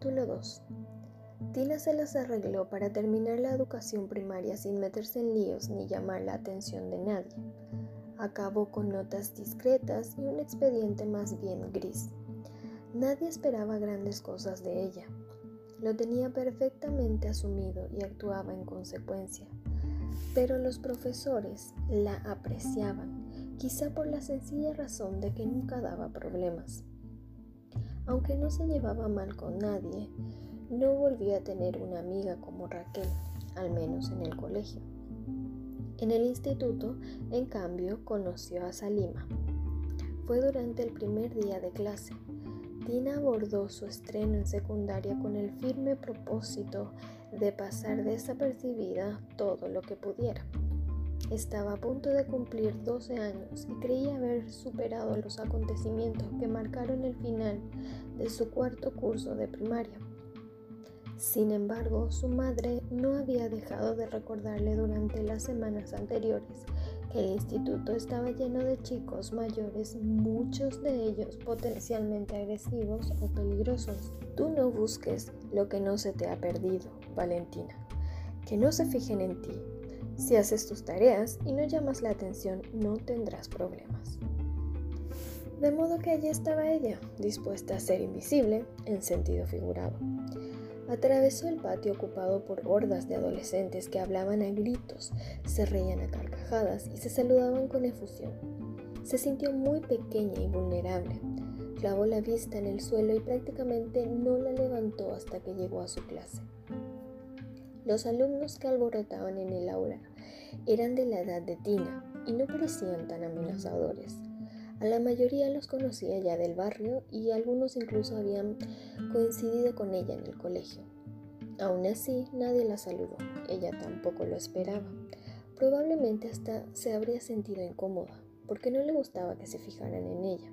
Capítulo 2 Tina se las arregló para terminar la educación primaria sin meterse en líos ni llamar la atención de nadie. Acabó con notas discretas y un expediente más bien gris. Nadie esperaba grandes cosas de ella. Lo tenía perfectamente asumido y actuaba en consecuencia. Pero los profesores la apreciaban, quizá por la sencilla razón de que nunca daba problemas. Aunque no se llevaba mal con nadie, no volvió a tener una amiga como Raquel, al menos en el colegio. En el instituto, en cambio, conoció a Salima. Fue durante el primer día de clase. Tina abordó su estreno en secundaria con el firme propósito de pasar desapercibida todo lo que pudiera. Estaba a punto de cumplir 12 años y creía haber superado los acontecimientos que marcaron el final de su cuarto curso de primaria. Sin embargo, su madre no había dejado de recordarle durante las semanas anteriores que el instituto estaba lleno de chicos mayores, muchos de ellos potencialmente agresivos o peligrosos. Tú no busques lo que no se te ha perdido, Valentina. Que no se fijen en ti, si haces tus tareas y no llamas la atención, no tendrás problemas. De modo que allí estaba ella, dispuesta a ser invisible en sentido figurado. Atravesó el patio ocupado por hordas de adolescentes que hablaban a gritos, se reían a carcajadas y se saludaban con efusión. Se sintió muy pequeña y vulnerable. Clavó la vista en el suelo y prácticamente no la levantó hasta que llegó a su clase. Los alumnos que alborotaban en el aula eran de la edad de Tina y no parecían tan amenazadores. A la mayoría los conocía ya del barrio y algunos incluso habían coincidido con ella en el colegio. Aún así, nadie la saludó. Ella tampoco lo esperaba. Probablemente hasta se habría sentido incómoda, porque no le gustaba que se fijaran en ella.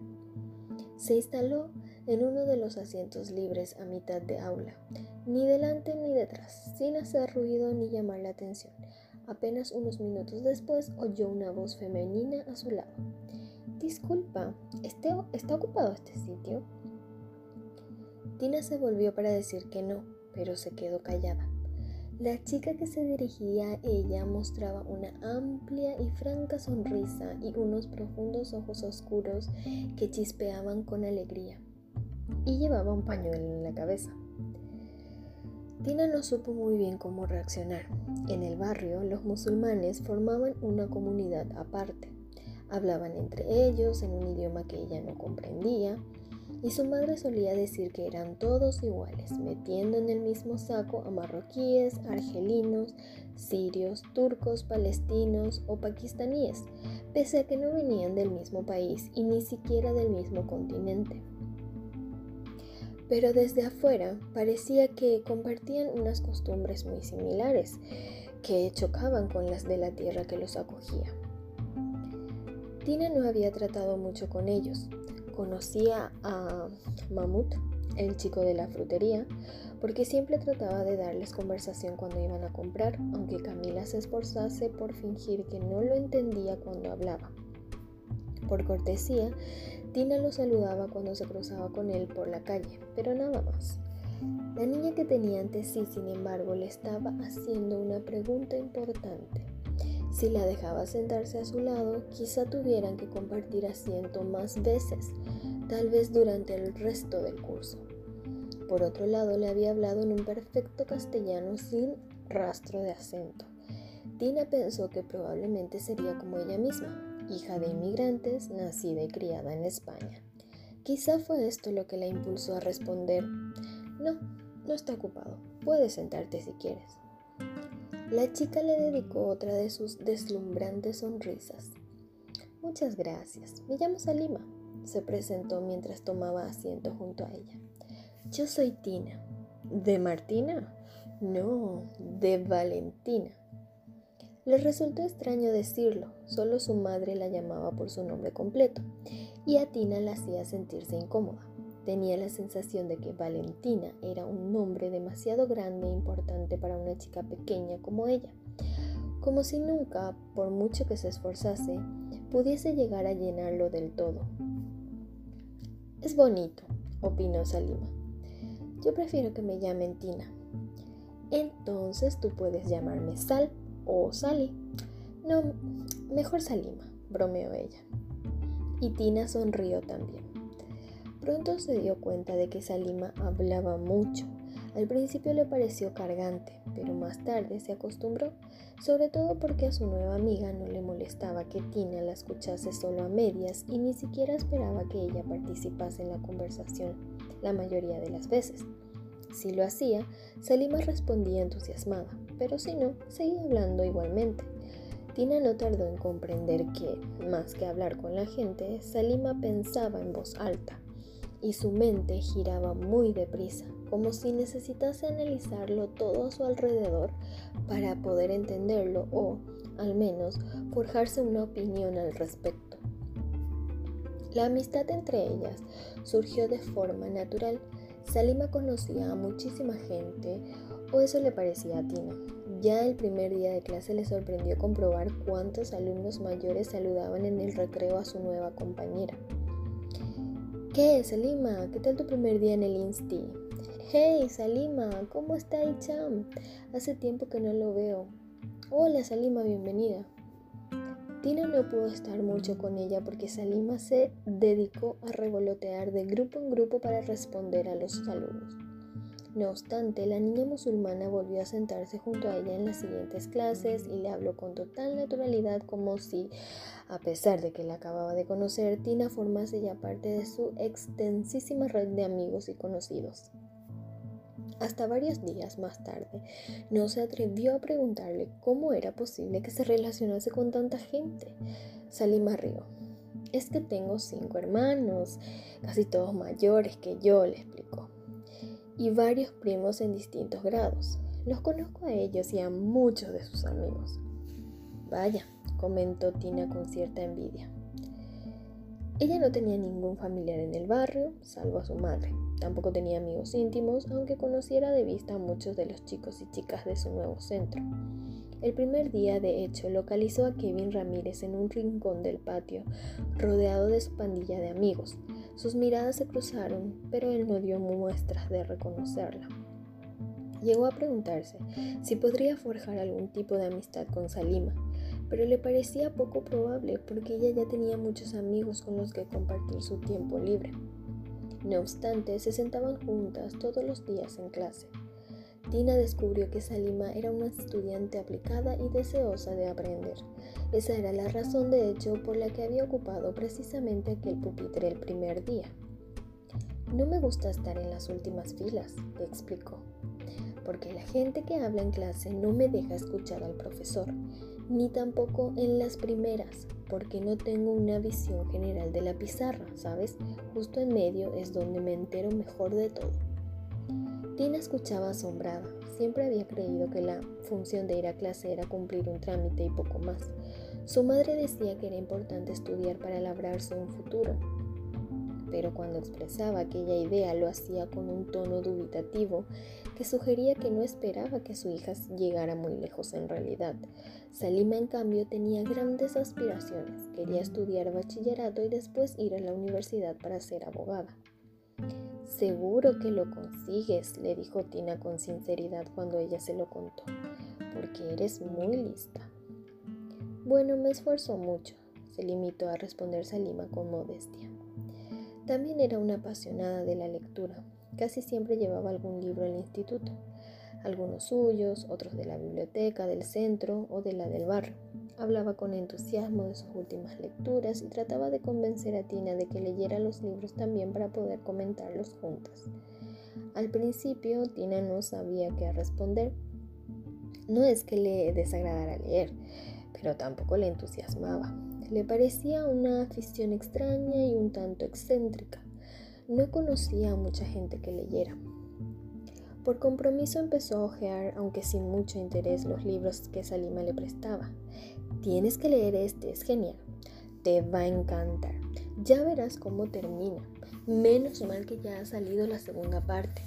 Se instaló en uno de los asientos libres a mitad de aula, ni delante ni detrás, sin hacer ruido ni llamar la atención. Apenas unos minutos después oyó una voz femenina a su lado. Disculpa, ¿está ocupado este sitio? Tina se volvió para decir que no, pero se quedó callada. La chica que se dirigía a ella mostraba una amplia y franca sonrisa y unos profundos ojos oscuros que chispeaban con alegría y llevaba un pañuelo en la cabeza. Tina no supo muy bien cómo reaccionar. En el barrio, los musulmanes formaban una comunidad aparte. Hablaban entre ellos en un idioma que ella no comprendía y su madre solía decir que eran todos iguales, metiendo en el mismo saco a marroquíes, argelinos, sirios, turcos, palestinos o pakistaníes, pese a que no venían del mismo país y ni siquiera del mismo continente pero desde afuera parecía que compartían unas costumbres muy similares que chocaban con las de la tierra que los acogía. Tina no había tratado mucho con ellos. Conocía a Mamut, el chico de la frutería, porque siempre trataba de darles conversación cuando iban a comprar, aunque Camila se esforzase por fingir que no lo entendía cuando hablaba. Por cortesía, Tina lo saludaba cuando se cruzaba con él por la calle, pero nada más. La niña que tenía ante sí, sin embargo, le estaba haciendo una pregunta importante. Si la dejaba sentarse a su lado, quizá tuvieran que compartir asiento más veces, tal vez durante el resto del curso. Por otro lado, le había hablado en un perfecto castellano sin rastro de acento. Tina pensó que probablemente sería como ella misma, hija de inmigrantes, nacida y criada en España. Quizá fue esto lo que la impulsó a responder, no, no está ocupado, puedes sentarte si quieres. La chica le dedicó otra de sus deslumbrantes sonrisas. Muchas gracias, me llamo Salima, se presentó mientras tomaba asiento junto a ella. Yo soy Tina. ¿De Martina? No, de Valentina. Le resultó extraño decirlo, solo su madre la llamaba por su nombre completo, y a Tina la hacía sentirse incómoda. Tenía la sensación de que Valentina era un nombre demasiado grande e importante para una chica pequeña como ella, como si nunca, por mucho que se esforzase, pudiese llegar a llenarlo del todo. Es bonito, opinó Salima. Yo prefiero que me llamen Tina. Entonces tú puedes llamarme Sal o Sally. No, mejor Salima, bromeó ella. Y Tina sonrió también. Pronto se dio cuenta de que Salima hablaba mucho. Al principio le pareció cargante, pero más tarde se acostumbró, sobre todo porque a su nueva amiga no le molestaba que Tina la escuchase solo a medias y ni siquiera esperaba que ella participase en la conversación la mayoría de las veces. Si lo hacía, Salima respondía entusiasmada, pero si no, seguía hablando igualmente. Tina no tardó en comprender que, más que hablar con la gente, Salima pensaba en voz alta y su mente giraba muy deprisa, como si necesitase analizarlo todo a su alrededor para poder entenderlo o, al menos, forjarse una opinión al respecto. La amistad entre ellas surgió de forma natural Salima conocía a muchísima gente, o eso le parecía a Tina. Ya el primer día de clase le sorprendió comprobar cuántos alumnos mayores saludaban en el recreo a su nueva compañera. ¿Qué, Salima? ¿Qué tal tu primer día en el Insti? Hey, Salima, ¿cómo está Icham? Hace tiempo que no lo veo. Hola, Salima, bienvenida. Tina no pudo estar mucho con ella porque Salima se dedicó a revolotear de grupo en grupo para responder a los saludos. No obstante, la niña musulmana volvió a sentarse junto a ella en las siguientes clases y le habló con total naturalidad como si, a pesar de que la acababa de conocer, Tina formase ya parte de su extensísima red de amigos y conocidos. Hasta varios días más tarde, no se atrevió a preguntarle cómo era posible que se relacionase con tanta gente. Salima rió. Es que tengo cinco hermanos, casi todos mayores que yo, le explicó, y varios primos en distintos grados. Los conozco a ellos y a muchos de sus amigos. Vaya, comentó Tina con cierta envidia. Ella no tenía ningún familiar en el barrio, salvo a su madre. Tampoco tenía amigos íntimos, aunque conociera de vista a muchos de los chicos y chicas de su nuevo centro. El primer día, de hecho, localizó a Kevin Ramírez en un rincón del patio, rodeado de su pandilla de amigos. Sus miradas se cruzaron, pero él no dio muestras de reconocerla. Llegó a preguntarse si podría forjar algún tipo de amistad con Salima, pero le parecía poco probable porque ella ya tenía muchos amigos con los que compartir su tiempo libre. No obstante, se sentaban juntas todos los días en clase. Tina descubrió que Salima era una estudiante aplicada y deseosa de aprender. Esa era la razón, de hecho, por la que había ocupado precisamente aquel pupitre el primer día. No me gusta estar en las últimas filas, explicó, porque la gente que habla en clase no me deja escuchar al profesor, ni tampoco en las primeras, porque no tengo una visión general de la pizarra, ¿sabes? Justo en medio es donde me entero mejor de todo. Tina escuchaba asombrada. Siempre había creído que la función de ir a clase era cumplir un trámite y poco más. Su madre decía que era importante estudiar para labrarse un futuro, pero cuando expresaba aquella idea lo hacía con un tono dubitativo que sugería que no esperaba que su hija llegara muy lejos en realidad. Salima, en cambio, tenía grandes aspiraciones. Quería estudiar bachillerato y después ir a la universidad para ser abogada. Seguro que lo consigues, le dijo Tina con sinceridad cuando ella se lo contó, porque eres muy lista. Bueno, me esfuerzo mucho, se limitó a responder Salima con modestia. También era una apasionada de la lectura. Casi siempre llevaba algún libro al instituto, algunos suyos, otros de la biblioteca del centro o de la del barrio. Hablaba con entusiasmo de sus últimas lecturas y trataba de convencer a Tina de que leyera los libros también para poder comentarlos juntas. Al principio Tina no sabía qué responder. No es que le desagradara leer, pero tampoco le entusiasmaba. Le parecía una afición extraña y un tanto excéntrica. No conocía a mucha gente que leyera. Por compromiso empezó a hojear, aunque sin mucho interés, los libros que Salima le prestaba. Tienes que leer este, es genial. Te va a encantar. Ya verás cómo termina. Menos mal que ya ha salido la segunda parte.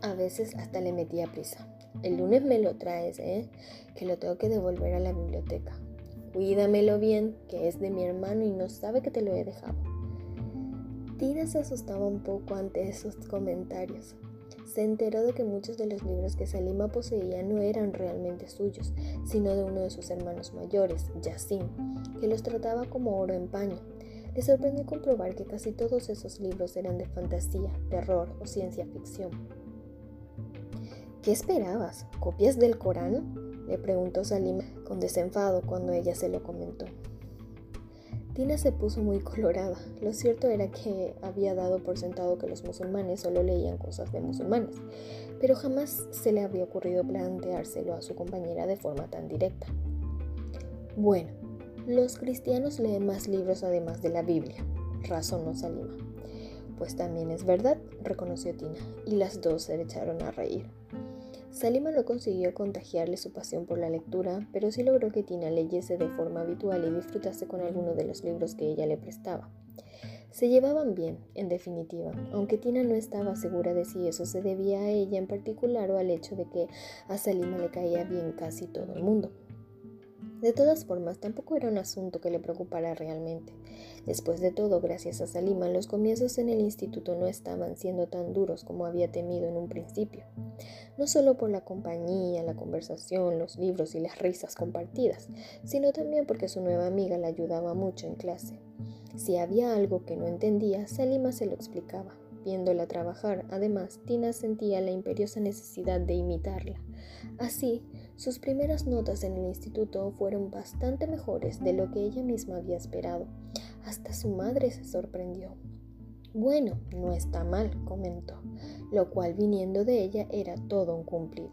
A veces hasta le metía prisa. El lunes me lo traes, ¿eh? Que lo tengo que devolver a la biblioteca. Cuídamelo bien, que es de mi hermano y no sabe que te lo he dejado. Tina se asustaba un poco ante esos comentarios. Se enteró de que muchos de los libros que Salima poseía no eran realmente suyos, sino de uno de sus hermanos mayores, Yassin, que los trataba como oro en paño. Le sorprendió comprobar que casi todos esos libros eran de fantasía, terror o ciencia ficción. ¿Qué esperabas? ¿Copias del Corán? le preguntó Salima con desenfado cuando ella se lo comentó. Tina se puso muy colorada. Lo cierto era que había dado por sentado que los musulmanes solo leían cosas de musulmanes, pero jamás se le había ocurrido planteárselo a su compañera de forma tan directa. Bueno, los cristianos leen más libros además de la Biblia, razonó Salima. Pues también es verdad, reconoció Tina, y las dos se echaron a reír. Salima no consiguió contagiarle su pasión por la lectura, pero sí logró que Tina leyese de forma habitual y disfrutase con alguno de los libros que ella le prestaba. Se llevaban bien, en definitiva, aunque Tina no estaba segura de si eso se debía a ella en particular o al hecho de que a Salima le caía bien casi todo el mundo. De todas formas, tampoco era un asunto que le preocupara realmente. Después de todo, gracias a Salima, los comienzos en el instituto no estaban siendo tan duros como había temido en un principio. No solo por la compañía, la conversación, los libros y las risas compartidas, sino también porque su nueva amiga la ayudaba mucho en clase. Si había algo que no entendía, Salima se lo explicaba. Viéndola trabajar, además, Tina sentía la imperiosa necesidad de imitarla. Así, sus primeras notas en el instituto fueron bastante mejores de lo que ella misma había esperado. Hasta su madre se sorprendió. Bueno, no está mal, comentó, lo cual viniendo de ella era todo un cumplido.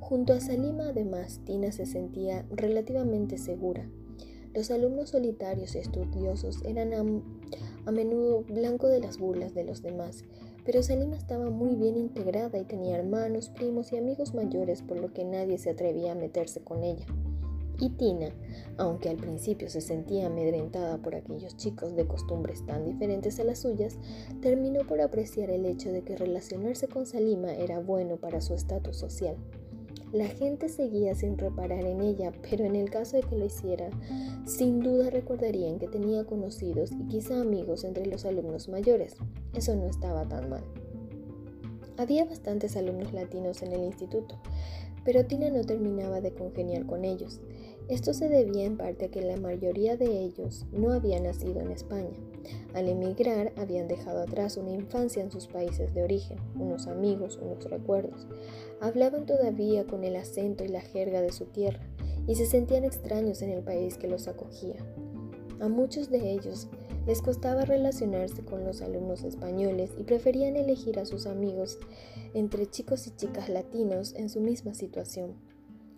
Junto a Salima, además, Tina se sentía relativamente segura. Los alumnos solitarios y estudiosos eran a, a menudo blanco de las burlas de los demás, pero Salima estaba muy bien integrada y tenía hermanos, primos y amigos mayores, por lo que nadie se atrevía a meterse con ella. Y Tina, aunque al principio se sentía amedrentada por aquellos chicos de costumbres tan diferentes a las suyas, terminó por apreciar el hecho de que relacionarse con Salima era bueno para su estatus social. La gente seguía sin reparar en ella, pero en el caso de que lo hiciera, sin duda recordarían que tenía conocidos y quizá amigos entre los alumnos mayores. Eso no estaba tan mal. Había bastantes alumnos latinos en el instituto, pero Tina no terminaba de congeniar con ellos. Esto se debía en parte a que la mayoría de ellos no habían nacido en España. Al emigrar habían dejado atrás una infancia en sus países de origen, unos amigos, unos recuerdos. Hablaban todavía con el acento y la jerga de su tierra y se sentían extraños en el país que los acogía. A muchos de ellos les costaba relacionarse con los alumnos españoles y preferían elegir a sus amigos entre chicos y chicas latinos en su misma situación.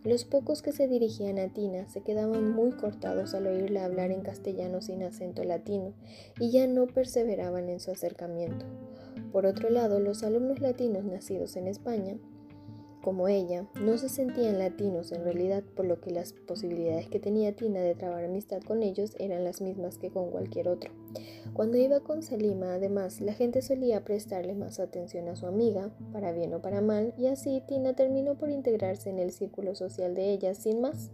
Los pocos que se dirigían a Tina se quedaban muy cortados al oírla hablar en castellano sin acento latino y ya no perseveraban en su acercamiento. Por otro lado, los alumnos latinos nacidos en España como ella, no se sentían latinos en realidad, por lo que las posibilidades que tenía Tina de trabar amistad con ellos eran las mismas que con cualquier otro. Cuando iba con Salima, además, la gente solía prestarle más atención a su amiga, para bien o para mal, y así Tina terminó por integrarse en el círculo social de ella sin más.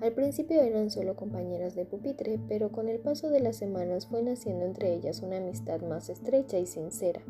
Al principio eran solo compañeras de pupitre, pero con el paso de las semanas fue naciendo entre ellas una amistad más estrecha y sincera.